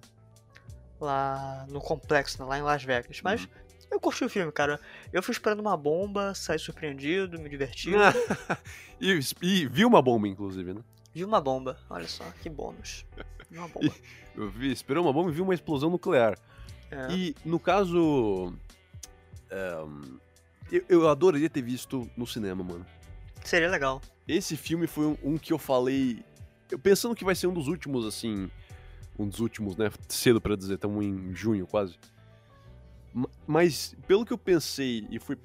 Lá no complexo, né, lá em Las Vegas. Mas Uhum. eu curti o filme, cara. Eu fui esperando uma bomba, saí surpreendido, me diverti. e, e viu uma bomba, inclusive, né? Vi uma bomba, olha só, que bônus. Vi uma bomba. Eu vi, esperou uma bomba e viu uma explosão nuclear. É. E no caso. ehm, eu, eu adoraria ter visto no cinema, mano. Seria legal. Esse filme foi um, um que eu falei. Eu pensando que vai ser um dos últimos, assim. Um dos últimos, né? Cedo pra dizer, estamos em junho quase. Ma- Mas, pelo que eu pensei e fui,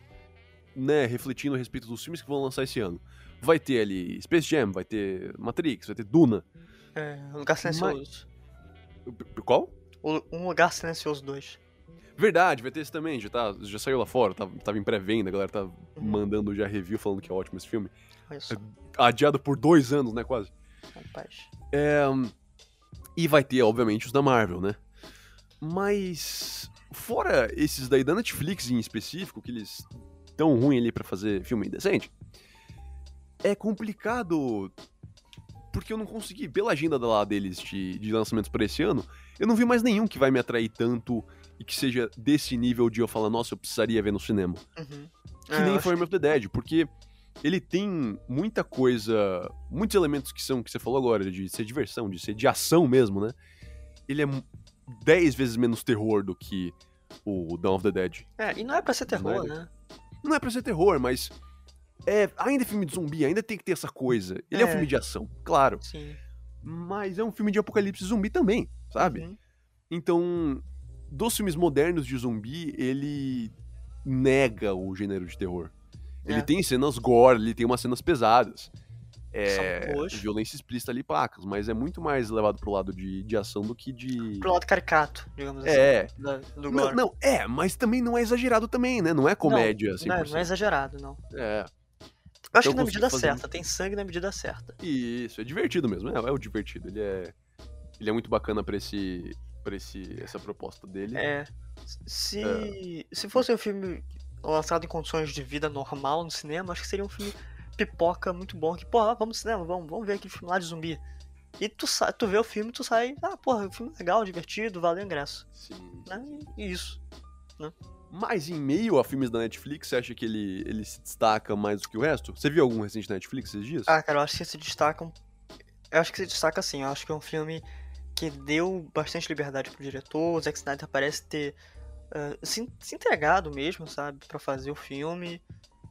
né, refletindo a respeito dos filmes que vão lançar esse ano. Vai ter ali Space Jam, vai ter Matrix, vai ter Duna. É, um lugar silencioso. P- Qual? O- Um lugar silencioso 2. Verdade, vai ter esse também, já, tá, já saiu lá fora, tava, tava em pré-venda, a galera tá Uhum. mandando já review falando que é ótimo esse filme. Olha só, Adiado por dois anos, né, quase. rapaz. É, e vai ter, obviamente, os da Marvel, né? Mas, fora esses daí da Netflix em específico, que eles tão ruim ali pra fazer filme decente, é complicado porque eu não consegui, pela agenda lá deles de, de lançamentos pra esse ano, eu não vi mais nenhum que vai me atrair tanto e que seja desse nível de eu falar, nossa, eu precisaria ver no cinema. Uhum. Que É, nem acho Farm of the Dead, porque ele tem muita coisa, muitos elementos que são, que você falou agora, de ser diversão, de ser de ação mesmo, né? Ele é 10 vezes menos terror do que o Dawn of the Dead. É, e não é pra ser terror, Snyder. né? Não é pra ser terror, mas é, ainda é filme de zumbi, ainda tem que ter essa coisa. Ele é, um É. filme de ação, claro, Sim. mas é um filme de apocalipse zumbi também, sabe? Uhum. Então, dos filmes modernos de zumbi, ele nega o gênero de terror. Ele É. tem cenas gore, ele tem umas cenas pesadas. É, violência explícita ali, pacas, mas é muito mais levado pro lado de, de ação do que de. Pro lado caricato, digamos assim. É. da- do Não, gore. não, é, mas também não é exagerado também, né? Não é comédia, assim. Não, é- não é exagerado, não. É, Eu acho Então que na medida fazer certa, tem sangue na medida certa. isso, é divertido mesmo. É, é o divertido. Ele é. Ele é muito bacana pra esse. Pra esse, essa proposta dele. É. Se, se fosse um filme lançado em condições de vida normal no cinema, acho que seria um filme pipoca muito bom. Que, porra, vamos no cinema, vamos, vamos ver aquele filme lá de zumbi. E tu, sa tu vê o filme tu sai, ah, porra, o filme é legal, divertido, valeu o ingresso. Sim. Né? E isso. Mas em meio a filmes da Netflix, você acha que ele, ele se destaca mais do que o resto? Você viu algum recente da Netflix esses dias? Ah, cara, eu acho que se destaca. Eu acho que se destaca assim. Eu acho que é um filme que deu bastante liberdade pro diretor. O Zack Snyder parece ter ah, se, se entregado mesmo, sabe, Pra fazer o filme.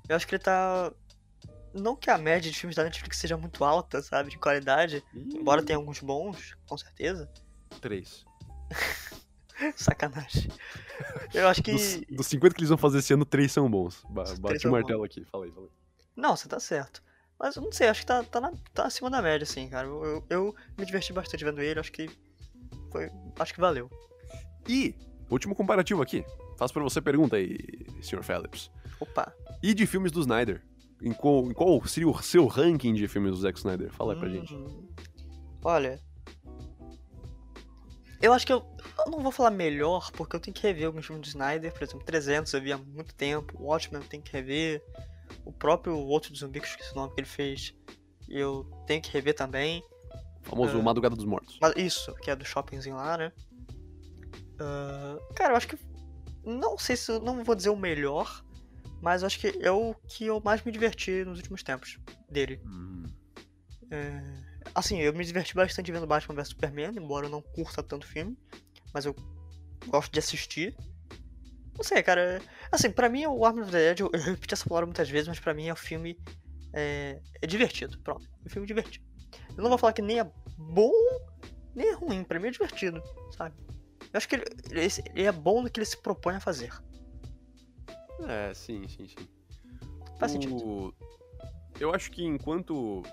Eu acho que ele tá. Não que a média de filmes da Netflix seja muito alta, sabe, de qualidade. Ih, Embora tenha alguns bons, com certeza. Três. Sacanagem. Eu acho que. Dos, dos 50 que eles vão fazer esse ano, três são bons. Ba bate o martelo aqui, fala aí, fala aí. Não, você tá certo. Mas eu não sei, acho que tá, tá, na- tá acima da média, assim, cara. Eu, eu, eu me diverti bastante vendo ele, acho que foi, acho que valeu. E, último comparativo aqui. Faço pra você pergunta aí, Sr. Phillips. Opa. E de filmes do Snyder? Em qual, em qual seria o seu ranking de filmes do Zack Snyder? Fala aí pra gente. Hum, Olha. Eu acho que eu, eu não vou falar melhor, porque eu tenho que rever alguns filmes do Snyder. Por exemplo, 300 eu vi há muito tempo. Watchmen eu tenho que rever. O próprio outro zumbi, que eu esqueci o nome que ele fez, eu tenho que rever também. O famoso Ah. Madrugada dos Mortos. Isso, que é do shoppingzinho lá, né? Ah, cara, eu acho que. Não sei se. Não vou dizer o melhor, mas eu acho que é o que eu mais me diverti nos últimos tempos dele. Hum. É, assim, eu me diverti bastante vendo Batman vs Superman, embora eu não curta tanto filme, mas eu gosto de assistir. Não sei, cara. Assim, pra mim o Army of the Dead, eu, eu repeti essa palavra muitas vezes, mas pra mim é o filme. É, é divertido, pronto. É um filme divertido. Eu não vou falar que nem é bom, nem é ruim, pra mim é divertido, sabe? Eu acho que ele, ele- ele é bom no que ele se propõe a fazer. É, sim, sim, sim. Faz sentido. O- Eu acho que enquanto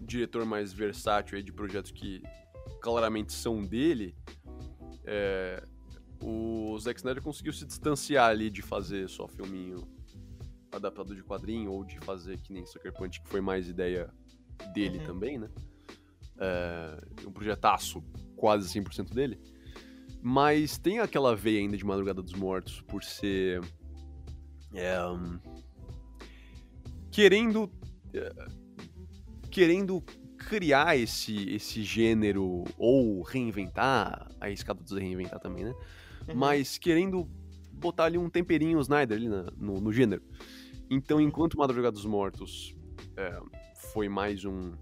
diretor mais versátil de projetos que claramente são dele, é, o Zack Snyder conseguiu se distanciar ali de fazer só filminho adaptado de quadrinho ou de fazer que nem Sucker Punch, que foi mais ideia dele Uhum. também, né? É, um projetaço quase 100% dele. Mas tem aquela veia ainda de Madrugada dos Mortos por ser é, hum, querendo é, querendo criar esse esse gênero ou reinventar a escada dos reinventar também né Uhum. mas querendo botar ali um temperinho Snyder ali na- no, no gênero então enquanto Madrugada dos Mortos é, foi mais um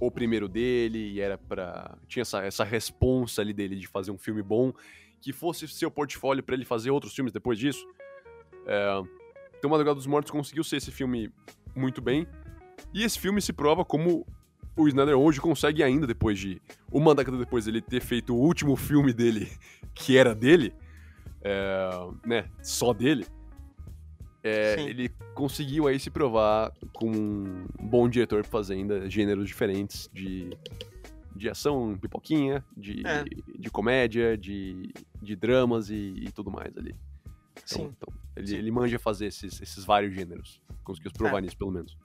o primeiro dele e era pra tinha essa essa responsa ali dele de fazer um filme bom que fosse seu portfólio pra ele fazer outros filmes depois disso é, então, Madrugada dos Mortos conseguiu ser esse filme muito bem. E esse filme se prova como o Snyder hoje consegue ainda, depois de uma década depois dele ter feito o último filme dele, que era dele, é, né, só dele, é, ele conseguiu aí se provar como um bom diretor fazendo gêneros diferentes de, de ação, pipoquinha, de, É. de comédia, de, de dramas e, e tudo mais ali. Então, Sim. então, ele, Sim. ele manja fazer esses, esses vários gêneros. Conseguiu se provar É. nisso, pelo menos.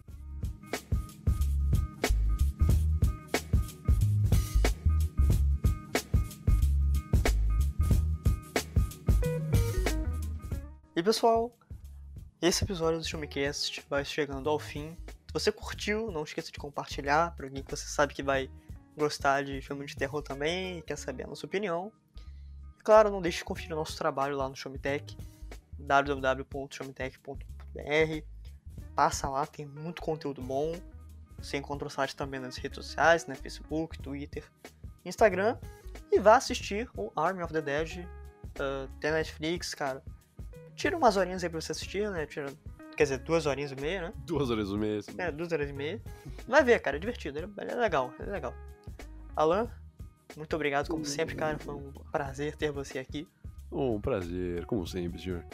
E pessoal, esse episódio do Filmecast vai chegando ao fim. Se você curtiu, não esqueça de compartilhar para alguém que você sabe que vai gostar de filme de terror também e quer saber a nossa opinião. E claro, não deixe de conferir o nosso trabalho lá no Showmetech, www.showmetech.br. Passa lá, tem muito conteúdo bom. Você encontra o site também nas redes sociais, né? Facebook, Twitter, Instagram. E vá assistir o Army of the Dead. Uh, tem Netflix, cara tira umas horinhas aí pra você assistir, né? Tira, quer dizer, duas horinhas e meia, né? Duas horas e meia. assim. É, duas horas e meia. Vai ver, cara, é divertido, ele ele é legal, ele é legal. Alan, muito obrigado, como sempre, cara, foi um prazer ter você aqui. Um prazer, como sempre, senhor.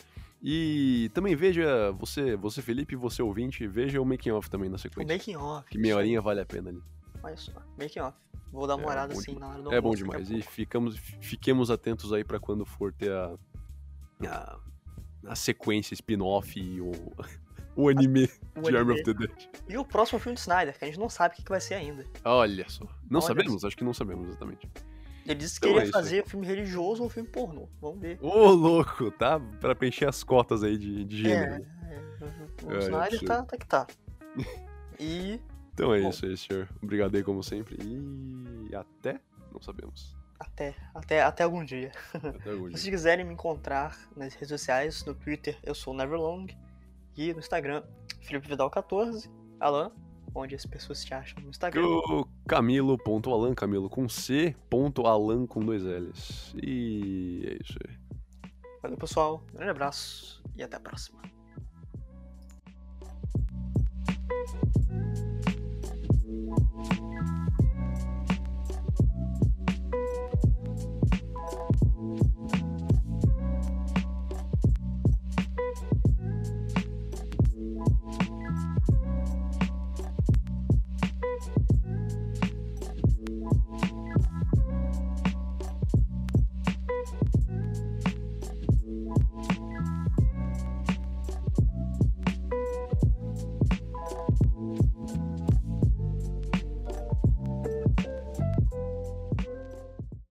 E também veja, você, você Felipe, você ouvinte, veja o making off também na O sequência. making off. Que meia horinha vale a pena ali. Olha só, making off. Vou dar uma É olhada assim demais. na hora do É bom demais. E ficamos, fiquemos atentos aí pra quando for ter a, a, a sequência spin-off e o, o anime O de Army of the Dead. E o próximo filme do Snyder, que a gente não sabe o que que vai ser ainda. Olha só. Não Olha sabemos? Acho que não sabemos exatamente. Ele disse que Então é ia fazer um filme religioso ou um filme pornô. Vamos ver. Ô, louco, tá? Pra preencher as cotas aí de, de gênero. É, é, o É, Snyder tá, tá que tá. E Então é Bom. isso aí, senhor. Obrigado aí, como sempre. E até? Não sabemos. Até, até, até algum dia. Até algum dia. Se vocês quiserem me encontrar nas redes sociais, no Twitter eu sou Neverlong e no Instagram Felipe Vidal14, Alan, onde as pessoas te acham no Instagram. Camilo.alan, Camilo com C, ponto Alan com dois L's. E é isso aí. Valeu pessoal, um grande abraço e até a próxima.